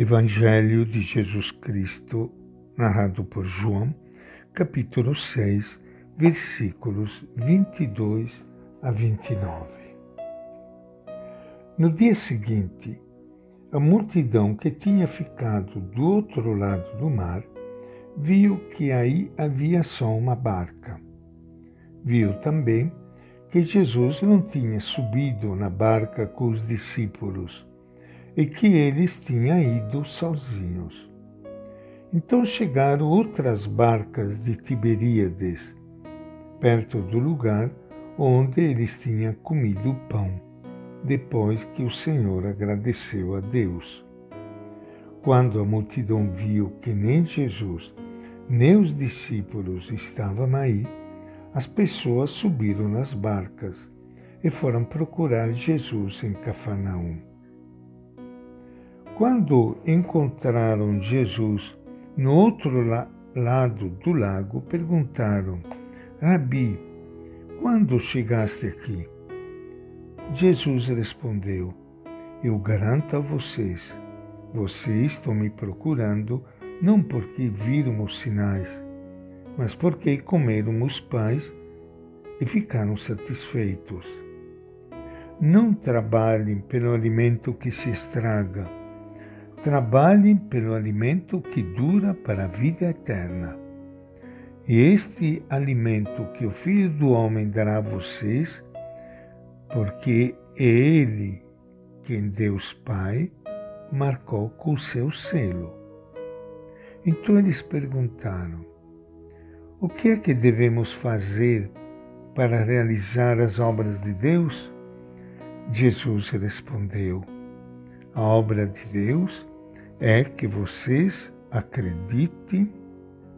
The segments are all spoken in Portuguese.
Evangelho de Jesus Cristo, narrado por João, capítulo 6, versículos 22 a 29. No dia seguinte, a multidão que tinha ficado do outro lado do mar viu que aí havia só uma barca. Viu também que Jesus não tinha subido na barca com os discípulos e que eles tinham ido sozinhos. Então chegaram outras barcas de Tiberíades, perto do lugar onde eles tinham comido pão, depois que o Senhor agradeceu a Deus. Quando a multidão viu que nem Jesus nem os discípulos estavam aí, as pessoas subiram nas barcas e foram procurar Jesus em Cafarnaum. Quando encontraram Jesus no outro la lado do lago, perguntaram: Rabi, quando chegaste aqui? Jesus respondeu: Eu garanto a vocês, vocês estão me procurando não porque viram os sinais, mas porque comeram os pães e ficaram satisfeitos. Não trabalhem pelo alimento que se estraga trabalhem pelo alimento que dura para a vida eterna. E este alimento que o Filho do Homem dará a vocês, porque é Ele quem Deus Pai marcou com o seu selo. Então eles perguntaram: O que é que devemos fazer para realizar as obras de Deus? Jesus respondeu: A obra de Deus é que vocês acreditem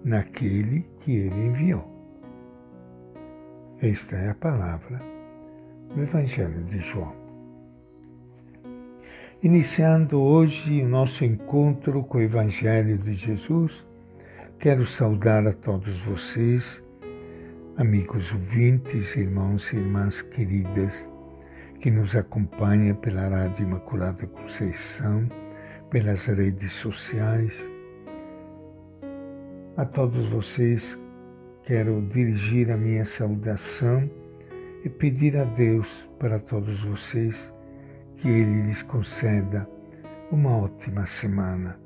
naquele que ele enviou. Esta é a palavra do Evangelho de João. Iniciando hoje o nosso encontro com o Evangelho de Jesus, quero saudar a todos vocês, amigos ouvintes, irmãos e irmãs queridas, que nos acompanham pela Rádio Imaculada Conceição pelas redes sociais. A todos vocês quero dirigir a minha saudação e pedir a Deus para todos vocês que Ele lhes conceda uma ótima semana.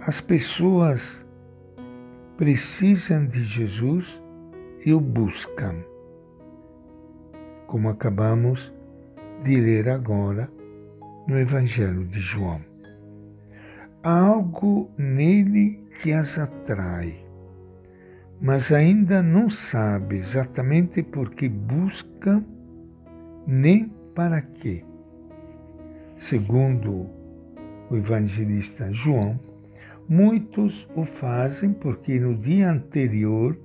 As pessoas precisam de Jesus e o buscam. Como acabamos de ler agora no Evangelho de João. Há algo nele que as atrai, mas ainda não sabe exatamente por que busca nem para quê. Segundo o evangelista João, muitos o fazem porque no dia anterior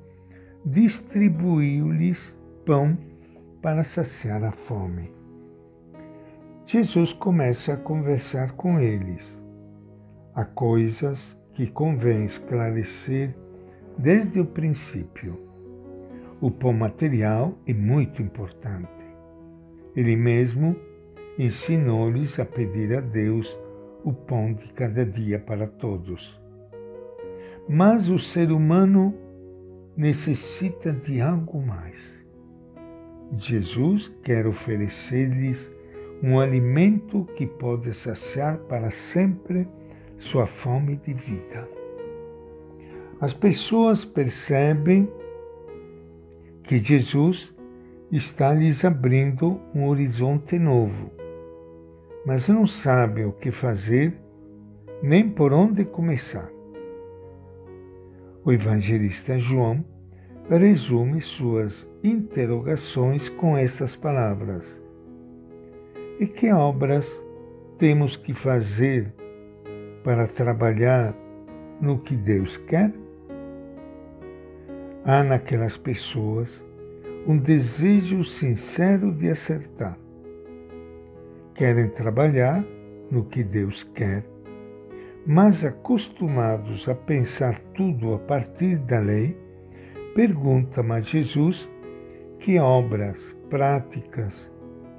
distribuiu-lhes pão para saciar a fome. Jesus começa a conversar com eles. Há coisas que convém esclarecer desde o princípio. O pão material é muito importante. Ele mesmo ensinou-lhes a pedir a Deus o pão de cada dia para todos. Mas o ser humano necessita de algo mais. Jesus quer oferecer-lhes um alimento que pode saciar para sempre sua fome de vida. As pessoas percebem que Jesus está lhes abrindo um horizonte novo, mas não sabem o que fazer nem por onde começar. O evangelista João resume suas interrogações com estas palavras e que obras temos que fazer para trabalhar no que Deus quer? Há naquelas pessoas um desejo sincero de acertar. Querem trabalhar no que Deus quer, mas acostumados a pensar tudo a partir da lei, perguntam a Jesus que obras práticas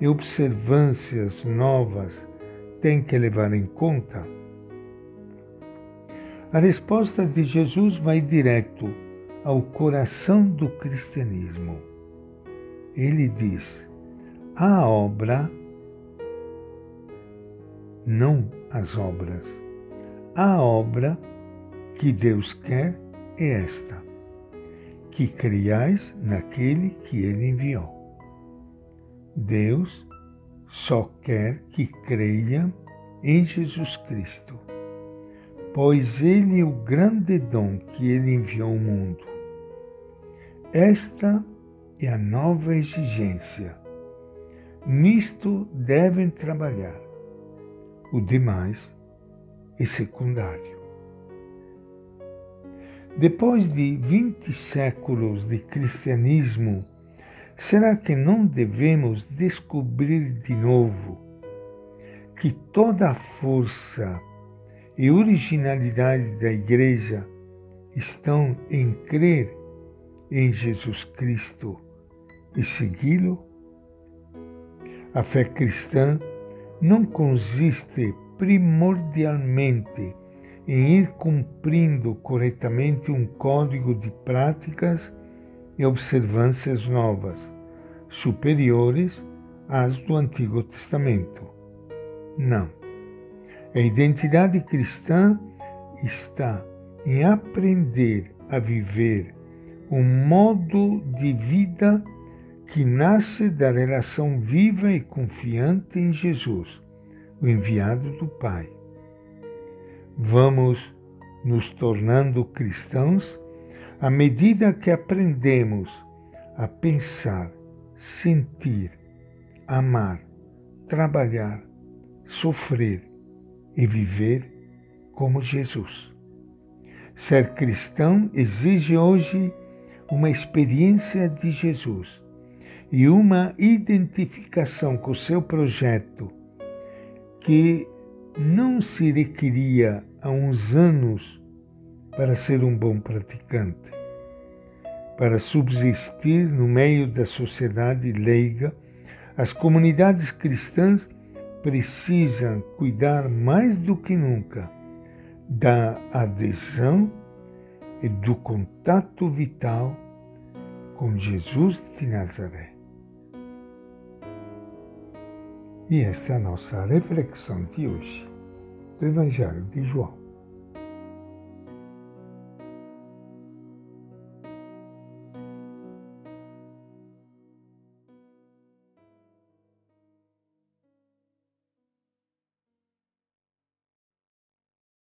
e observâncias novas tem que levar em conta? A resposta de Jesus vai direto ao coração do cristianismo. Ele diz: a obra, não as obras, a obra que Deus quer é esta: que creiais naquele que ele enviou. Deus só quer que creia em Jesus Cristo pois ele é o grande dom que ele enviou ao mundo. Esta é a nova exigência. Nisto devem trabalhar. O demais é secundário. Depois de 20 séculos de cristianismo, será que não devemos descobrir de novo que toda a força e originalidade da Igreja estão em crer em Jesus Cristo e segui-lo? A fé cristã não consiste primordialmente em ir cumprindo corretamente um código de práticas e observâncias novas, superiores às do Antigo Testamento. Não. A identidade cristã está em aprender a viver um modo de vida que nasce da relação viva e confiante em Jesus, o enviado do Pai. Vamos nos tornando cristãos à medida que aprendemos a pensar, sentir, amar, trabalhar, sofrer e viver como Jesus. Ser cristão exige hoje uma experiência de Jesus e uma identificação com o seu projeto que não se requeria há uns anos para ser um bom praticante, para subsistir no meio da sociedade leiga, as comunidades cristãs precisam cuidar mais do que nunca da adesão e do contato vital com Jesus de Nazaré. E esta é a nossa reflexão de hoje do Evangelho de João.